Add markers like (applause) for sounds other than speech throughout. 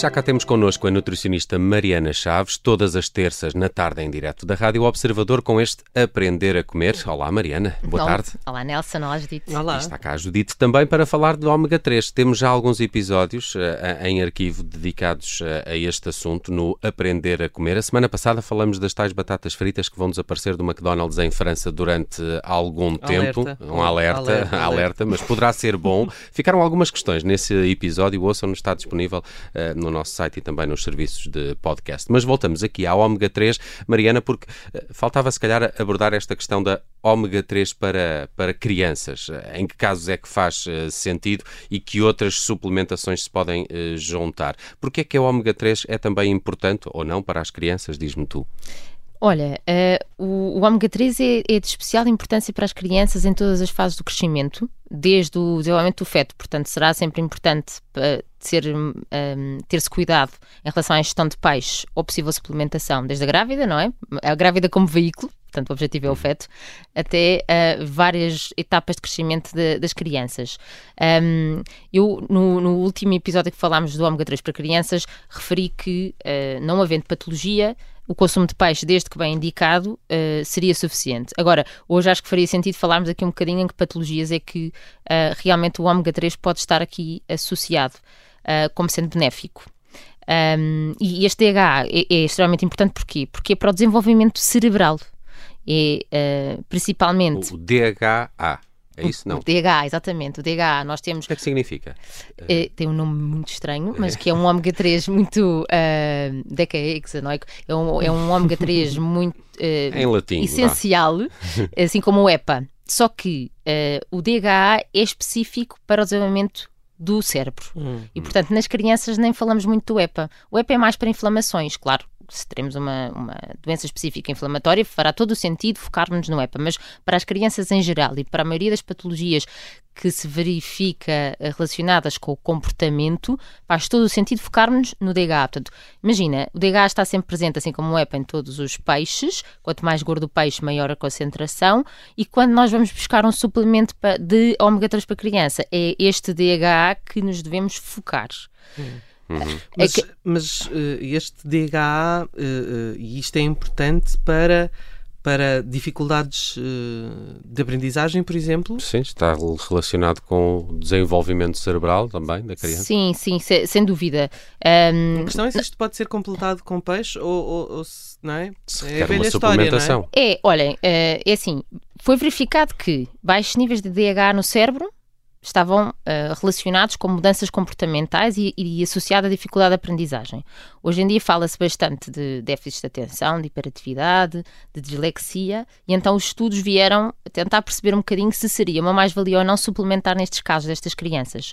já cá temos connosco a nutricionista Mariana Chaves, todas as terças na tarde em direto da Rádio Observador com este Aprender a Comer. Olá Mariana, boa Olá. tarde. Olá Nelson, olá Judite. Olá. E está cá a Judite também para falar do ômega 3. Temos já alguns episódios uh, em arquivo dedicados uh, a este assunto no Aprender a Comer. A semana passada falamos das tais batatas fritas que vão desaparecer do McDonald's em França durante algum tempo. Alerta. Um alerta, alerta, Alerta, (laughs) alerta, mas poderá ser bom. Ficaram algumas questões nesse episódio, ouçam, está disponível uh, no nosso site e também nos serviços de podcast. Mas voltamos aqui ao ômega 3, Mariana, porque uh, faltava se calhar abordar esta questão da ômega 3 para, para crianças. Em que casos é que faz uh, sentido e que outras suplementações se podem juntar? Porque é que a ômega 3 é também importante ou não para as crianças, diz-me tu? Olha, uh, o, o ômega 3 é, é, de especial importância para as crianças em todas as fases do crescimento, desde o desenvolvimento do feto, portanto será sempre importante ter, um, ter-se cuidado em relação à ingestão de peixe ou possível suplementação, desde a grávida, não é? A grávida como veículo, portanto o objetivo é o feto, até uh, várias etapas de crescimento de, das crianças. Um, eu, no, no, último episódio que falámos do ômega 3 para crianças, referi que, não havendo patologia, o consumo de peixe, desde que bem indicado, uh, seria suficiente. Agora, hoje acho que faria sentido falarmos aqui um bocadinho em que patologias é que uh, realmente o ômega 3 pode estar aqui associado uh, como sendo benéfico. Um, e este DHA é, é, extremamente importante porquê? Porque é para o desenvolvimento cerebral. É principalmente. O DHA. É isso, não? O DHA, exatamente. O DHA, nós temos. O que é que significa? É, tem um nome muito estranho, mas que é um (laughs) ômega 3 muito uh, decahexanoico. É um, é um ômega 3 (laughs) muito. Uh, em latim. Essencial, (laughs) assim como o EPA. Só que uh, o DHA é específico para o desenvolvimento do cérebro. Hum, e, portanto, nas crianças nem falamos muito do EPA. O EPA é mais para inflamações, claro se teremos uma, uma doença específica inflamatória, fará todo o sentido focarmos no EPA, mas para as crianças em geral e para a maioria das patologias que se verifica eh, relacionadas com o comportamento, faz todo o sentido focarmos no DHA. Portanto, imagina, o DHA está sempre presente, assim como o EPA, em todos os peixes. Quanto mais gordo o peixe, maior a concentração. E quando nós vamos buscar um suplemento de ômega 3 para criança, é este DHA que nos devemos focar. Hum. Uhum. Mas, é que... mas uh, este DHA, uh, uh, e isto é importante para, para dificuldades de aprendizagem, por exemplo? Sim, está relacionado com o desenvolvimento cerebral também da criança. Sim, sim, se, sem dúvida. Um... A questão é se isto pode ser completado com peixe ou, ou, ou não é? Se é a velha uma história, não é? É, olhem, é assim, foi verificado que baixos níveis de DHA no cérebro estavam uh, relacionados com mudanças comportamentais e, e associada à dificuldade de aprendizagem. Hoje em dia fala-se bastante de déficit de atenção, de hiperatividade, de dislexia, e então os estudos vieram tentar perceber um bocadinho se seria uma mais-valia ou não suplementar nestes casos destas crianças.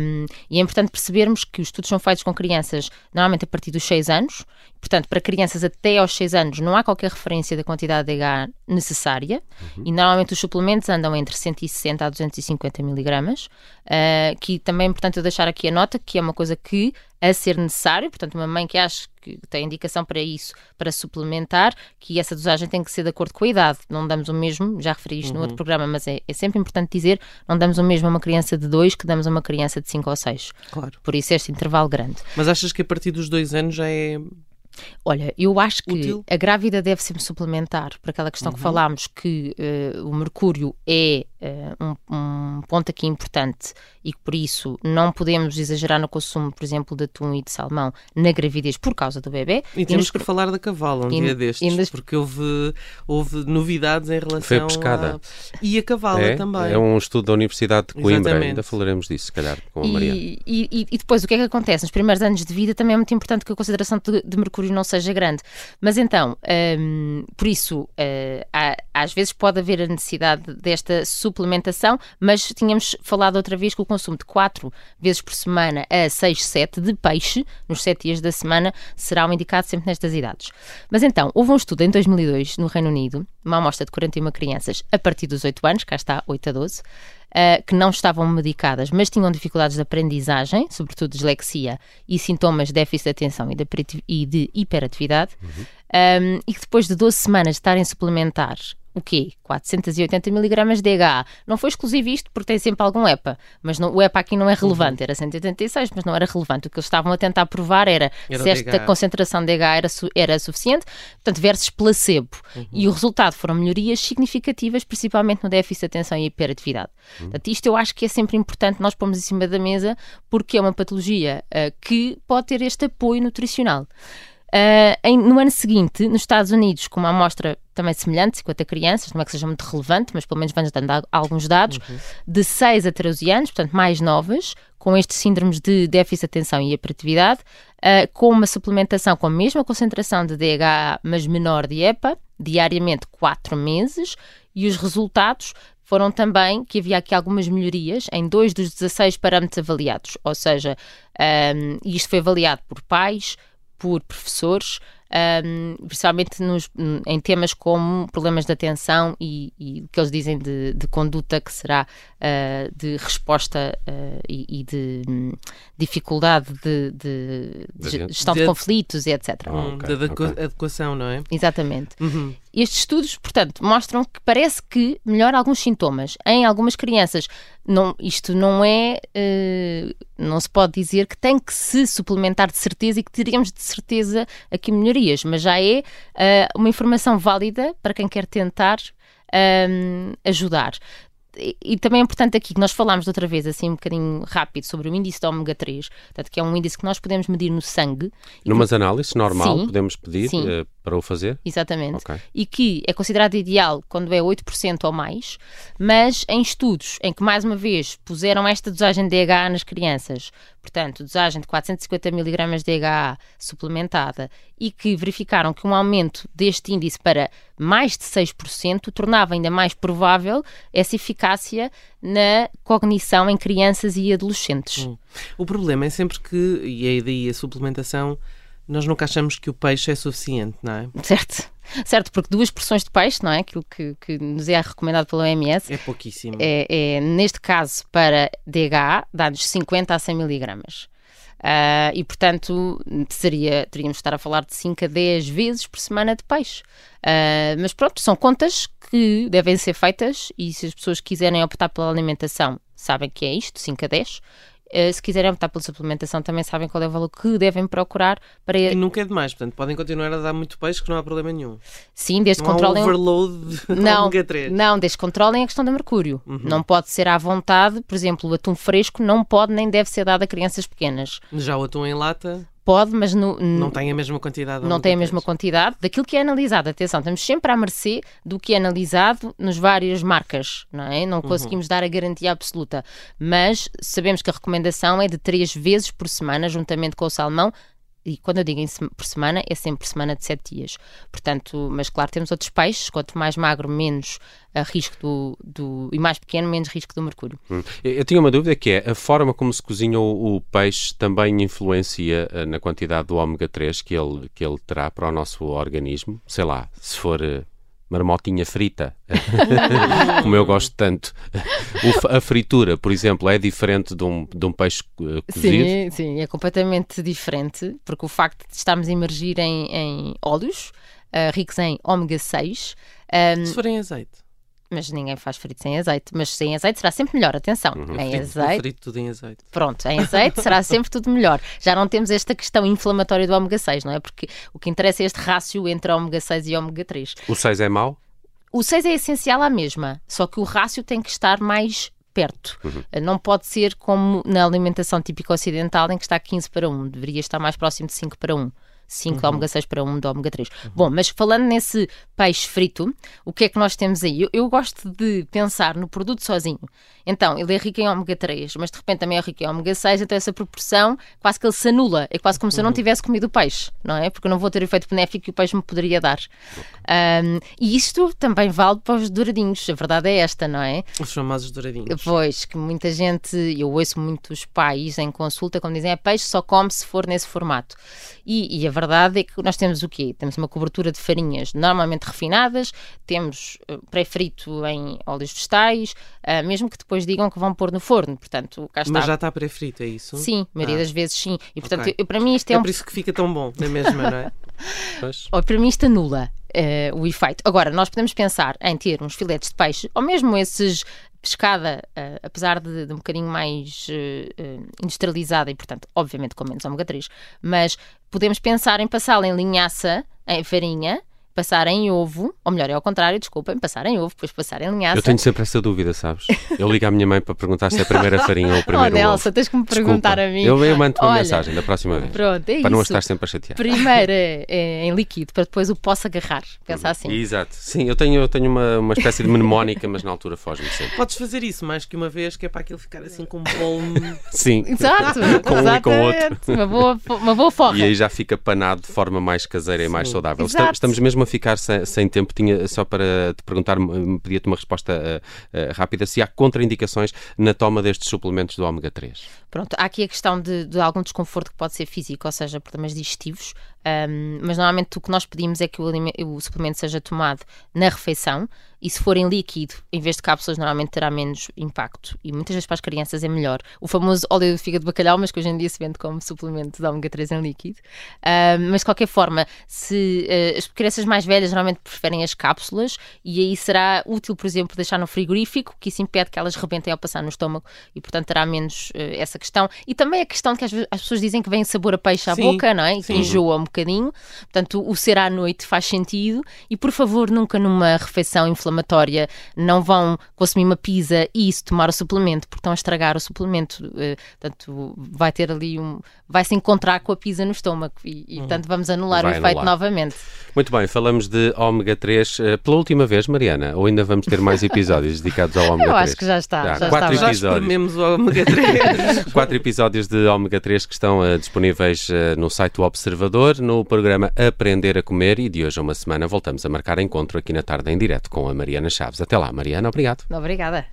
Um, e é importante percebermos que os estudos são feitos com crianças normalmente a partir dos 6 anos, portanto, para crianças até aos 6 anos não há qualquer referência da quantidade de H necessária, uhum. e normalmente os suplementos andam entre 160 a 250 mg miligramas, uh, que também é importante eu deixar aqui a nota que é uma coisa que, a ser necessário, portanto, uma mãe que acha que tem indicação para isso, para suplementar, que essa dosagem tem que ser de acordo com a idade. Não damos o mesmo, já referi isto uhum. no outro programa, mas é, é, sempre importante dizer, não damos o mesmo a uma criança de 2 que damos a uma criança de 5 ou 6. Claro. Por isso este intervalo grande. Mas achas que a partir dos 2 anos já é Olha, eu acho que Útil. a grávida deve sempre suplementar, por aquela questão uhum. que falámos, que uh, o mercúrio é uh, um, um, ponto aqui importante e que por isso não podemos exagerar no consumo, por exemplo, de atum e de salmão na gravidez por causa do bebê. E temos que falar da cavalo um e, dia destes, porque houve, houve novidades em relação Foi pescada. A... E a cavala é, também. É um estudo da Universidade de Coimbra, Exatamente. ainda falaremos disso, se calhar, com a Maria. E, e, e, depois, o que é que acontece? Nos primeiros anos de vida também é muito importante que a consideração de, de mercúrio não seja grande. Mas então, um, por isso, uh, há, às vezes pode haver a necessidade desta suplementação, mas tínhamos falado outra vez que o consumo de 4 vezes por semana a 6, 7 de peixe, nos 7 dias da semana, será um indicado sempre nestas idades. Mas então, houve um estudo em 2002 no Reino Unido, uma amostra de 41 crianças a partir dos 8 anos, cá está 8 a 12, uh, que não estavam medicadas, mas tinham dificuldades de aprendizagem, sobretudo dislexia e sintomas de déficit de atenção e de, e de hiperatividade, uhum. um, e que depois de 12 semanas de estarem a suplementar o quê? 480 miligramas de DHA. Não foi exclusivo isto porque tem sempre algum EPA, mas não, o EPA aqui não é relevante, uhum. era 186, mas não era relevante. O que eles estavam a tentar provar era, era se esta DHA. concentração de DHA era, era suficiente, portanto, versus placebo. Uhum. E o resultado foram melhorias significativas, principalmente no déficit de atenção e hiperatividade. Uhum. Portanto, isto eu acho que é sempre importante nós pormos em cima da mesa porque é uma patologia uh, que pode ter este apoio nutricional. Uh, em, no ano seguinte, nos Estados Unidos, com uma amostra também semelhante, 50 crianças, não é que seja muito relevante, mas pelo menos vamos dando alguns dados, uhum. de 6 a 13 anos, portanto mais novas, com estes síndromes de déficit de atenção e hiperatividade, uh, com uma suplementação com a mesma concentração de DHA, mas menor de EPA, diariamente 4 meses, e os resultados foram também que havia aqui algumas melhorias em dois dos 16 parâmetros avaliados, ou seja, um, isto foi avaliado por pais, por professores, um, principalmente nos, em temas como problemas de atenção e, e o que eles dizem de, de conduta, que será uh, de resposta uh, e, e, de um, dificuldade de, de, de gestão de, conflitos e etc. Oh, okay, de okay. adequação, não é? Exatamente. Uhum. Estes estudos, portanto, mostram que parece que melhora alguns sintomas. Em algumas crianças, não, isto não é. Uh, não se pode dizer que tem que se suplementar de certeza e que teríamos de certeza aqui melhorias, mas já é uh, uma informação válida para quem quer tentar um, ajudar e também é importante aqui que nós falámos outra vez, assim, um bocadinho rápido, sobre o índice de ômega 3, portanto, que é um índice que nós podemos medir no sangue. Numas análises normal, sim, podemos pedir uh, para o fazer? Exatamente. Okay. E que é considerado ideal quando é 8% ou mais, mas em estudos em que, mais uma vez, puseram esta dosagem de DHA nas crianças, portanto, dosagem de 450 mg de DHA suplementada, e que verificaram que um aumento deste índice para mais de 6% tornava ainda mais provável essa eficácia na cognição em crianças e adolescentes. Hum. O problema é sempre que, e aí daí a suplementação, nós nunca achamos que o peixe é suficiente, não é? Certo. Certo, porque duas porções de peixe, não é? Aquilo que, que nos é recomendado pela OMS. É pouquíssimo. É, é neste caso, para DHA, dá-nos 50 a 100 miligramas. Uh, e, portanto, seria, teríamos de estar a falar de 5 a 10 vezes por semana de peixe. Uh, mas pronto, são contas que devem ser feitas e se as pessoas quiserem optar pela alimentação, sabem que é isto, 5 a 10. Uh, se quiserem optar pela suplementação, também sabem qual é o valor que devem procurar para. E nunca é demais, portanto, podem continuar a dar muito peixe que não há problema nenhum. Sim, desde não controlem. Há overload (laughs) não, ômega 3. Não, desde controlem a questão do mercúrio. Uhum. Não pode ser à vontade, por exemplo, o atum fresco não pode nem deve ser dado a crianças pequenas. Já o atum em lata? Pode, mas no, não tem a mesma quantidade. Não tem a mesma quantidade daquilo que é analisado. Atenção, estamos sempre à mercê do que é analisado nas várias marcas, não é? Não uhum. conseguimos uhum. dar a garantia absoluta, mas sabemos que a recomendação é de três vezes por semana, juntamente com o salmão, e quando eu digo em, por semana, é sempre semana de 7 dias. Portanto, mas claro, temos outros peixes, quanto mais magro, menos a risco do, do, e mais pequeno, menos risco do mercúrio. Hum. Eu tinha uma dúvida que é, a forma como se cozinha o, o peixe também influencia uh, na quantidade do ômega 3 que ele, que ele terá para o nosso organismo? Sei lá, se for... Uh, marmotinha frita, (laughs) como eu gosto tanto. a fritura, por exemplo, é diferente de um, de um peixe uh, cozido? Sim, sim, é completamente diferente, porque o facto de estarmos a emergir em, em óleos uh, ricos em ômega 6. Um, Se for em azeite mas ninguém faz frito sem azeite. Mas sem azeite será sempre melhor, atenção. Uhum. Em frito, azeite. Frito tudo em azeite. Pronto, em azeite será (laughs) sempre tudo melhor. Já não temos esta questão inflamatória do ômega 6, não é? Porque o que interessa é este rácio entre ômega 6 e ômega 3. O 6 é mau? O 6 é essencial à mesma, só que o rácio tem que estar mais perto. Uhum. Não pode ser como na alimentação típica ocidental, em que está 15 para 1. Deveria estar mais próximo de 5 para 1. 5 uhum. de ômega 6 para 1 de ômega 3. Uhum. Bom, mas falando nesse peixe frito, o que é que nós temos aí? Eu, eu, gosto de pensar no produto sozinho. Então, ele é rico em ômega 3, mas de repente também é rico em ômega 6, então essa proporção quase que ele se anula. É quase como uhum. se eu não uhum. tivesse comido o peixe, não é? Porque eu não vou ter o efeito benéfico que o peixe me poderia dar. Um, e isto também vale para os douradinhos, a verdade é esta, não é? Os famosos douradinhos. Pois, que muita gente, eu ouço muitos pais em consulta quando dizem é peixe só come se for nesse formato. E, e a verdade é que nós temos o quê? Temos uma cobertura de farinhas normalmente refinadas, temos uh, pré-frito em óleos vegetais, uh, mesmo que depois digam que vão pôr no forno. Portanto, cá está. Mas já está pré-frito, é isso? Sim, a maioria ah. das vezes sim. E portanto, okay. eu, para mim isto é, é um... por isso que fica tão bom, não é mesmo, não é? Oh, para mim isto anula. uh, o efeito. Agora, nós podemos pensar em ter uns filetes de peixe, ou mesmo esses pescada, uh, apesar de, de, um bocadinho mais uh, industrializada e, portanto, obviamente com menos ômega 3, mas podemos pensar em passá-la em linhaça, em farinha, passar em ovo, ou melhor, é ao contrário, desculpem, passar em ovo, depois passar em linhaça. Eu tenho sempre essa dúvida, sabes? Eu ligo à minha mãe para perguntar se é a primeira farinha ou o primeiro (laughs) oh, Nelson, ovo. tens que me perguntar Desculpa. a mim. Eu, eu mando uma Olha, mensagem da próxima vez. Pronto, é para isso. não estar sempre a chatear. Primeiro é, é, em líquido, para depois o posso agarrar. Pensa assim. Exato. Sim, eu tenho, eu tenho uma, uma espécie de mnemónica, mas na altura foge-me sempre. Podes fazer isso mais que uma vez, que é para aquilo ficar assim com um bolo. Sim. Exato. (laughs) com um e com outro. Uma boa, uma boa forma. E aí já fica panado de forma mais caseira Sim. e mais saudável. Exato. Estamos mesmo a ficar sem, sem tempo. Tinha só para te perguntar, pedia-te uma resposta uh, uh, rápida, se há contraindicações na toma destes suplementos do ômega 3. Pronto, há aqui a questão de, de algum desconforto que pode ser físico, ou seja, problemas digestivos, um, mas normalmente o que nós pedimos é que o, o, suplemento seja tomado na refeição e se for em líquido, em vez de cápsulas, normalmente terá menos impacto e muitas vezes para as crianças é melhor. O famoso óleo de fígado de bacalhau, mas que hoje em dia se vende como suplemento de ômega 3 em líquido. Um, mas de qualquer forma, se uh, as crianças mais velhas normalmente preferem as cápsulas e aí será útil, por exemplo, deixar no frigorífico, que isso impede que elas rebentem ao passar no estômago e portanto terá menos uh, essa questão. E também a questão que vezes as pessoas dizem que vem sabor a peixe à sim, boca, não é? E que enjoa um bocadinho. Portanto, o ser à noite faz sentido e, por favor, nunca numa refeição inflamatória não vão consumir uma pizza e isso tomar o suplemento, porque estão a estragar o suplemento. Uh, portanto, vai ter ali um. vai se encontrar com a pizza no estômago e, e portanto, vamos anular vai o efeito anular. novamente. Muito bem, falamos de ômega 3 uh, pela última vez, Mariana, ou ainda vamos ter mais (laughs) episódios dedicados ao ômega 3? Eu acho que já está. Já, já quatro está. episódios. Já o ômega 3. (laughs) (laughs) quatro episódios de ômega 3 que estão uh, disponíveis uh, no site do Observador, no programa Aprender a Comer e de hoje a uma semana voltamos a marcar encontro aqui na tarde em direto com a Mariana Chaves. Até lá, Mariana, obrigado. Obrigada.